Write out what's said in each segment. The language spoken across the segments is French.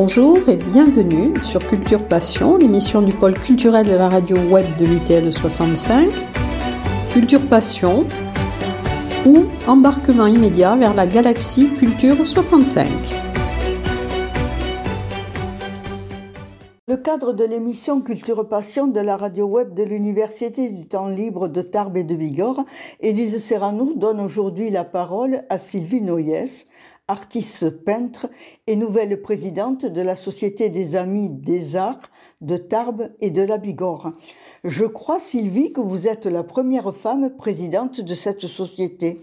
Bonjour et bienvenue sur Culture Passion, l'émission du pôle culturel de la radio web de l'UTL 65. Culture Passion ou embarquement immédiat vers la galaxie Culture 65. Le cadre de l'émission Culture Passion de la radio web de l'Université du temps libre de Tarbes et de Bigorre, Élise Serrano donne aujourd'hui la parole à Sylvie Noyes, artiste peintre et nouvelle présidente de la Société des Amis des Arts de Tarbes et de la Bigorre. Je crois, Sylvie, que vous êtes la première femme présidente de cette société.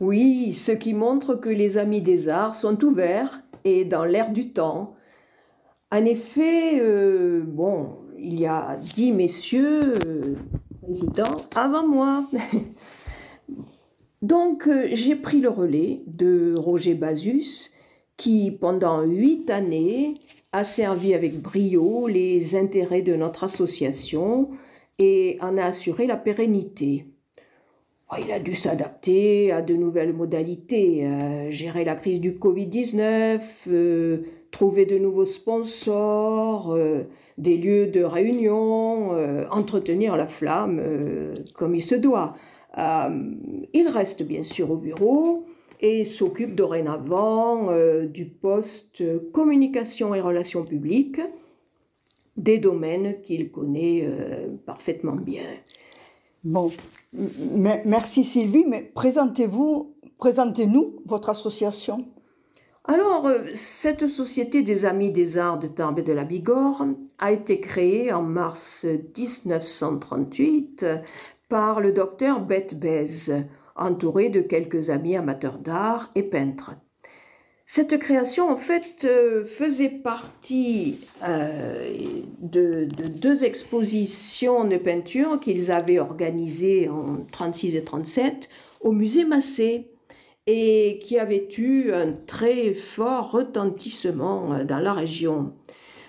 Oui, ce qui montre que les Amis des Arts sont ouverts et dans l'air du temps en effet, euh, bon, il y a dix messieurs euh, présidents avant moi. Donc, euh, j'ai pris le relais de Roger Bazus, qui, pendant huit années, a servi avec brio les intérêts de notre association et en a assuré la pérennité. Oh, il a dû s'adapter à de nouvelles modalités, gérer la crise du Covid-19, trouver de nouveaux sponsors, euh, des lieux de réunion, euh, entretenir la flamme euh, comme il se doit. Il reste bien sûr au bureau et s'occupe dorénavant du poste communication et relations publiques, des domaines qu'il connaît parfaitement bien. Bon, merci Sylvie, mais présentez-vous, présentez-nous votre association. Alors, euh, cette Société des Amis des Arts de Tarbes et de la Bigorre a été créée en mars 1938 par le docteur Bette Bez, entouré de quelques amis amateurs d'art et peintres. Cette création, en fait, euh, faisait partie euh, de, de, deux expositions de peinture qu'ils avaient organisées en 36 et 37 au musée Massé et qui avait eu un très fort retentissement euh, dans la région.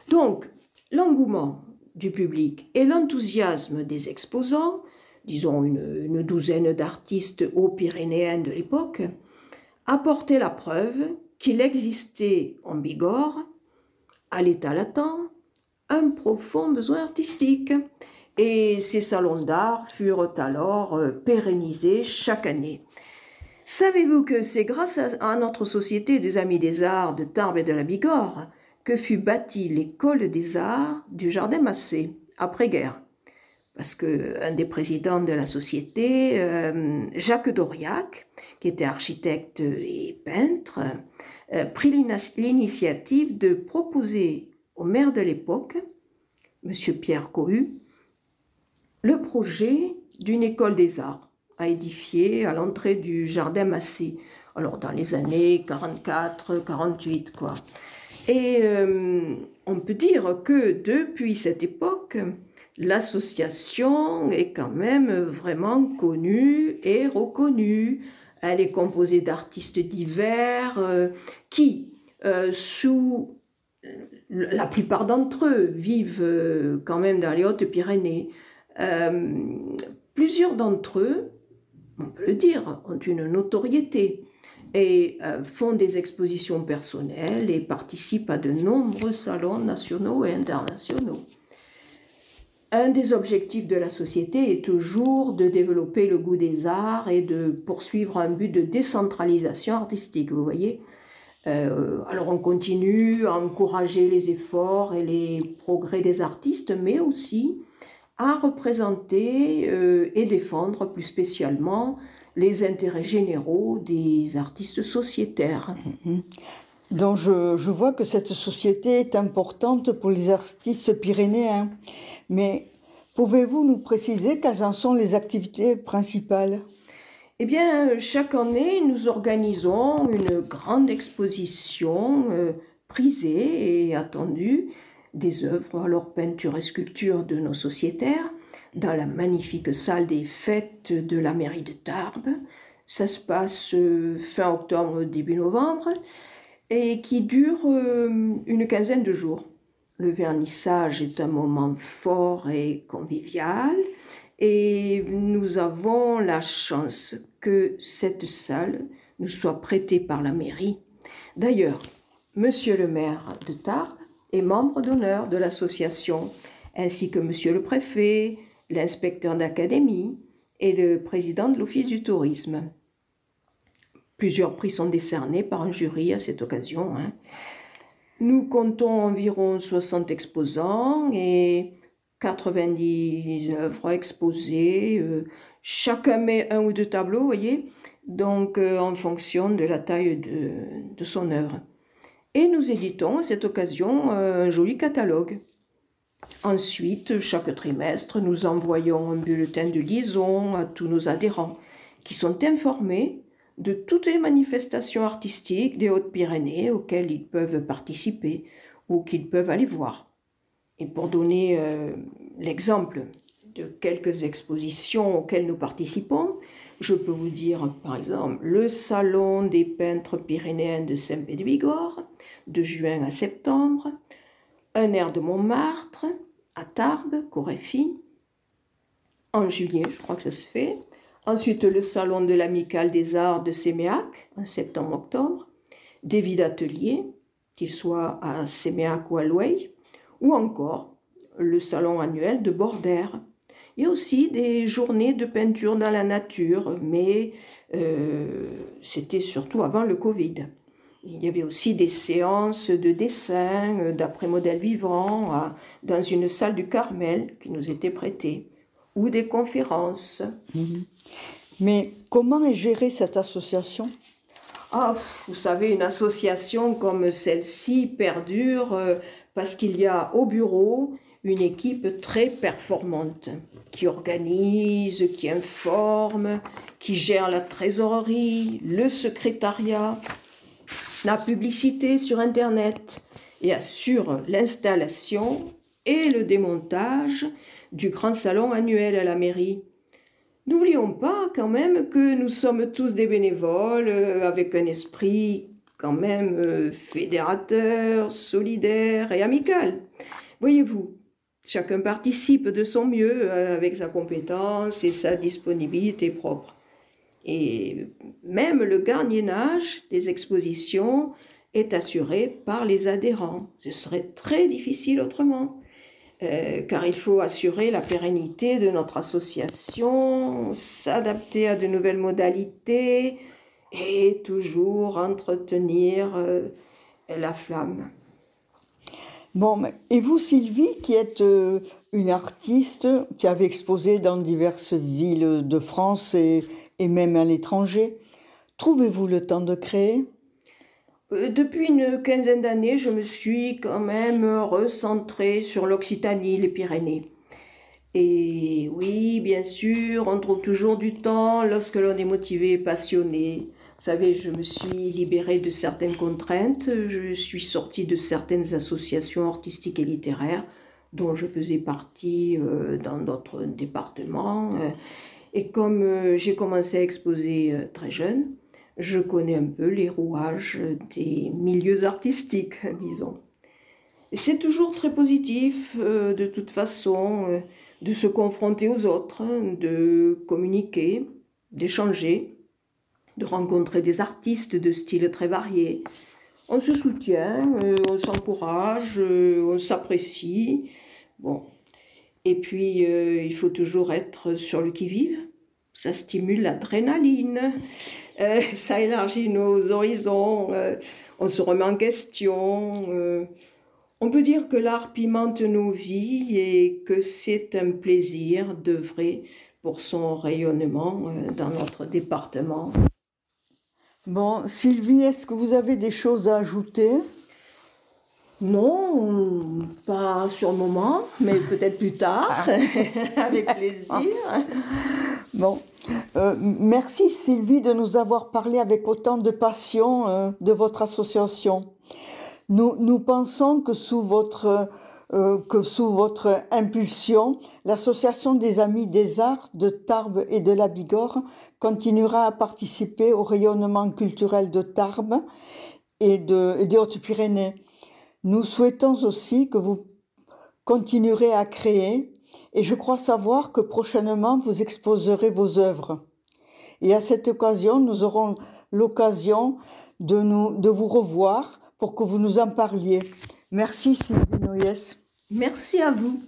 Donc, l'engouement du public et l'enthousiasme des exposants, disons une, douzaine d'artistes haut-pyrénéens de l'époque, apportaient la preuve qu'il existait en Bigorre, à l'état latent, un profond besoin artistique. Et ces salons d'art furent alors euh, pérennisés chaque année. Savez-vous que c'est grâce à notre Société des Amis des Arts de Tarbes et de la Bigorre que fut bâtie l'école des arts du Jardin Massé, après-guerre Parce qu'un des présidents de la société, euh, Jacques Doriac, qui était architecte et peintre, euh, prit l'initiative de proposer au maire de l'époque, M. Pierre Cohu, le projet d'une école des arts à édifier à l'entrée du jardin Massé. Alors dans les années 44, 48 quoi. Et euh, on peut dire que depuis cette époque, l'association est quand même vraiment connue et reconnue. Elle est composée d'artistes divers euh, qui, euh, sous la plupart d'entre eux, vivent quand même dans les Hautes-Pyrénées. plusieurs d'entre eux on peut le dire, ont une notoriété et euh, font des expositions personnelles et participent à de nombreux salons nationaux et internationaux. Un des objectifs de la société est toujours de développer le goût des arts et de poursuivre un but de décentralisation artistique, vous voyez. Euh, alors on continue à encourager les efforts et les progrès des artistes, mais aussi à représenter euh, et défendre plus spécialement les intérêts généraux des artistes sociétaires. Donc je, je, vois que cette société est importante pour les artistes pyrénéens. Mais pouvez-vous nous préciser quelles en sont les activités principales? Eh bien, chaque année, nous organisons une grande exposition euh, prisée et attendue des œuvres, alors peinture et sculpture de nos sociétaires, dans la magnifique salle des fêtes de la mairie de Tarbes. Ça se passe euh, fin octobre, début novembre, et qui dure euh, une quinzaine de jours. Le vernissage est un moment fort et convivial, et nous avons la chance que cette salle nous soit prêtée par la mairie. D'ailleurs, Monsieur le maire de Tarbes est membre d'honneur de l'association, ainsi que monsieur le préfet, l'inspecteur d'académie et le président de l'Office du tourisme. Plusieurs prix sont décernés par un jury à cette occasion. Hein. Nous comptons environ 60 exposants et 90 œuvres exposées. Euh, chacun met un ou deux tableaux, vous voyez, donc euh, en fonction de la taille de, de, son œuvre. Et nous éditons à cette occasion un joli catalogue. Ensuite, chaque trimestre, nous envoyons un bulletin de liaison à tous nos adhérents qui sont informés de toutes les manifestations artistiques des Hautes-Pyrénées auxquelles ils peuvent participer ou qu'ils peuvent aller voir. Et pour donner euh, l'exemple de quelques expositions auxquelles nous participons, je peux vous dire par exemple le Salon des peintres pyrénéens de Saint-Pé-de-Bigorre, de juin à septembre, un air de Montmartre, à Tarbes, Coréfie, en juillet, je crois que ça se fait, Ensuite, le salon de l'Amicale des Arts de Séméac, en septembre-octobre. Des vides ateliers, qu'ils soient à Séméac ou à Louey. Ou encore le salon annuel de Bordère. Il y a aussi des journées de peinture dans la nature, mais euh, c'était surtout avant le Covid. Il y avait aussi des séances de dessin euh, d'après modèle vivant dans une salle du Carmel qui nous était prêtée, ou des conférences. Mhm. Mais comment est gérée cette association? Ah, vous savez, une association comme celle-ci perdure euh, parce qu'il y a au bureau une équipe très performante qui organise, qui informe, qui gère la trésorerie, le secrétariat, la publicité sur Internet et assure l'installation et le démontage du grand salon annuel à la mairie. N'oublions pas quand même que nous sommes tous des bénévoles euh, avec un esprit quand même euh, fédérateur, solidaire et amical. Voyez-vous, chacun participe de son mieux euh, avec sa compétence et sa disponibilité propre. Et même le gardiennage des expositions est assuré par les adhérents. Ce serait très difficile autrement. Euh, car il faut assurer la pérennité de notre association, s'adapter à de nouvelles modalités et toujours entretenir euh, la flamme. Bon, et vous Sylvie, qui êtes euh, une artiste, qui avez exposé dans diverses villes de France et même à l'étranger, trouvez-vous le temps de créer? Depuis une quinzaine d'années, je me suis quand même recentrée sur l'Occitanie, les Pyrénées. Et oui, bien sûr, on trouve toujours du temps lorsque l'on est motivé et passionné. Vous savez, je me suis libérée de certaines contraintes, je suis sortie de certaines associations artistiques et littéraires dont je faisais partie euh, dans d'autres départements. Euh, et comme j'ai commencé à exposer très jeune, je connais un peu les rouages des milieux artistiques, disons. C'est toujours très positif, euh, de toute façon, euh, de se confronter aux autres, de communiquer, d'échanger, de rencontrer des artistes de styles très variés. On se soutient, euh, on s'encourage, on s'apprécie. Bon. Et puis, il faut toujours être sur le qui-vive. Ça stimule l'adrénaline. Euh, ça élargit nos horizons, euh, on se remet en question. Euh. on peut dire que l'art pimente nos vies et que c'est un plaisir d'œuvrer pour son rayonnement dans notre département. Bon, Sylvie, est-ce que vous avez des choses à ajouter? Non, pas sur le moment, mais peut-être plus tard, ah. avec plaisir. Bon, euh, merci Sylvie de nous avoir parlé avec autant de passion euh, de votre association. Nous, nous pensons que sous votre euh, que sous votre impulsion, l'association des Amis des Arts de Tarbes et de la Bigorre continuera à participer au rayonnement culturel de Tarbes et, de, et des Hautes-Pyrénées. Nous souhaitons aussi que vous continuerez à créer et je crois savoir que prochainement vous exposerez vos œuvres. Et à cette occasion, nous aurons l'occasion de, vous revoir pour que vous nous en parliez. Merci Sylvie Noyes. Merci à vous.